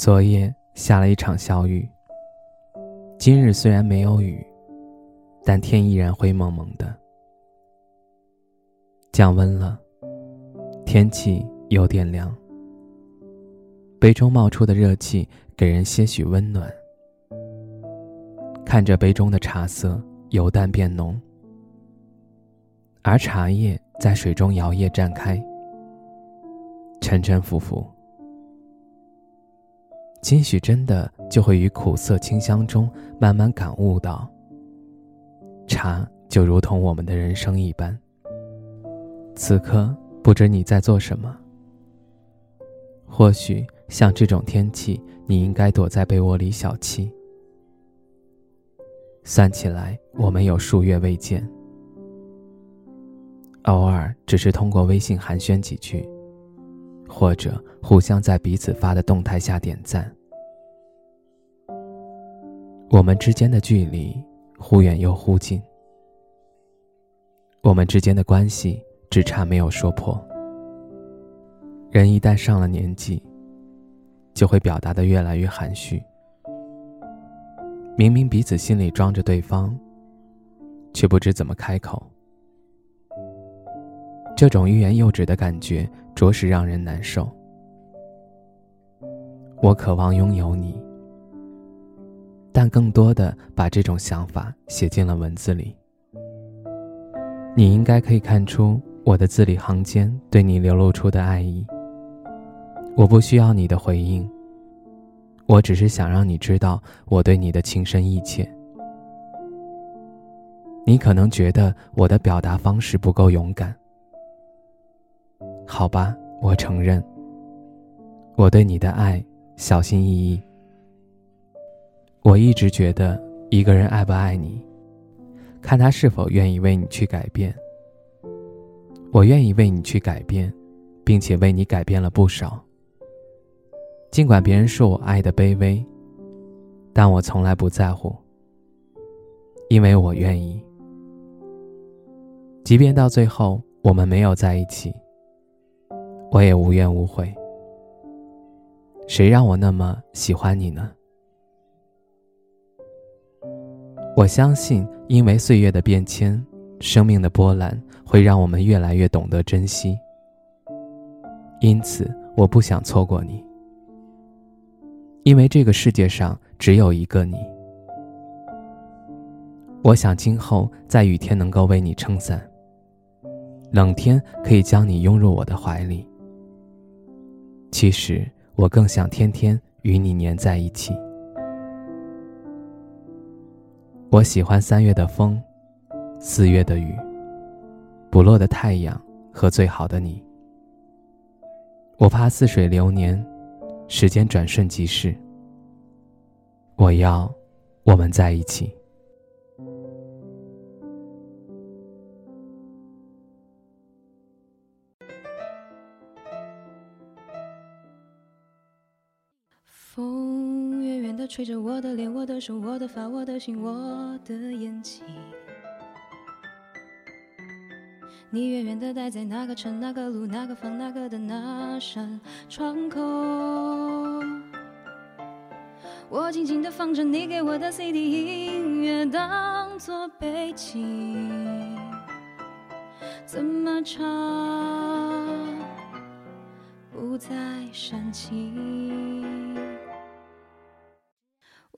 昨夜下了一场小雨。今日虽然没有雨，但天依然灰蒙蒙的，降温了，天气有点凉。杯中冒出的热气给人些许温暖。看着杯中的茶色由淡变浓，而茶叶在水中摇曳绽开，沉沉浮浮。兴许真的就会于苦涩清香中慢慢感悟到，茶就如同我们的人生一般。此刻不知你在做什么。或许像这种天气，你应该躲在被窝里小憩。算起来，我们有数月未见，偶尔只是通过微信寒暄几句。或者互相在彼此发的动态下点赞，我们之间的距离忽远又忽近，我们之间的关系只差没有说破。人一旦上了年纪，就会表达的越来越含蓄。明明彼此心里装着对方，却不知怎么开口。这种欲言又止的感觉，着实让人难受。我渴望拥有你，但更多的把这种想法写进了文字里。你应该可以看出我的字里行间对你流露出的爱意。我不需要你的回应，我只是想让你知道我对你的情深意切。你可能觉得我的表达方式不够勇敢。好吧，我承认，我对你的爱小心翼翼。我一直觉得，一个人爱不爱你，看他是否愿意为你去改变。我愿意为你去改变，并且为你改变了不少。尽管别人说我爱的卑微，但我从来不在乎，因为我愿意。即便到最后我们没有在一起。我也无怨无悔。谁让我那么喜欢你呢？我相信，因为岁月的变迁，生命的波澜会让我们越来越懂得珍惜。因此，我不想错过你，因为这个世界上只有一个你。我想今后在雨天能够为你撑伞，冷天可以将你拥入我的怀里。其实，我更想天天与你粘在一起。我喜欢三月的风，四月的雨，不落的太阳和最好的你。我怕似水流年，时间转瞬即逝。我要我们在一起。吹着我的脸，我的手，我的发，我的心，我的眼睛。你远远地待在哪个城、哪个路、哪个房、哪个的那扇窗口。我静静地放着你给我的 CD 音乐，当作背景。怎么唱，不再煽情。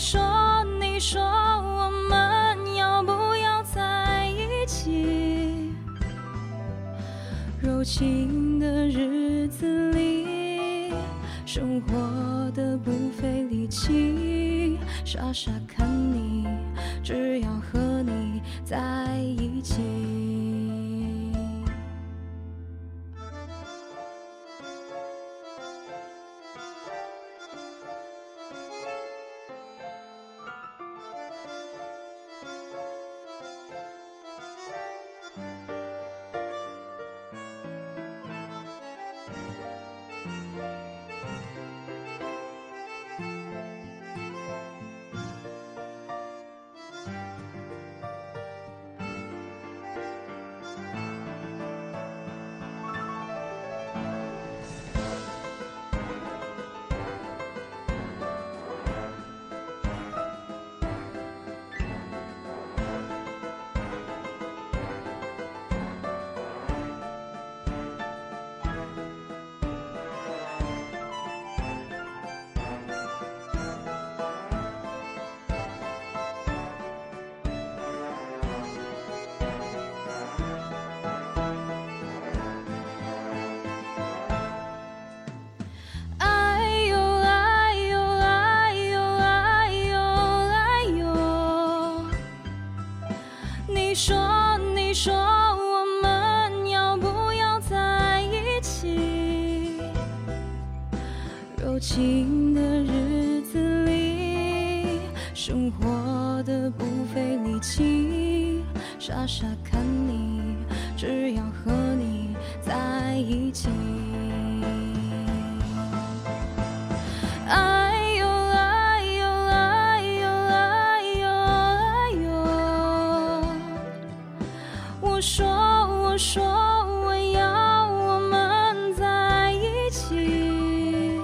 说你说我们要不要在一起？柔情的日子里，生活的不费力气，傻傻看你，只要和你在一起。你说你说我们要不要在一起？柔情的日子里，生活的不费力气，傻傻看你，只要和你在一起。说我说我要我们在一起，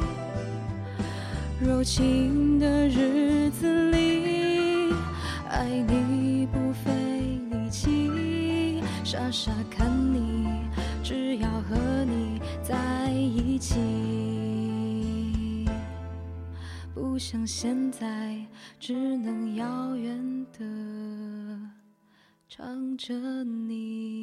柔情的日子里，爱你不费力气，傻傻看你，只要和你在一起。不像现在，只能遥远的唱着你。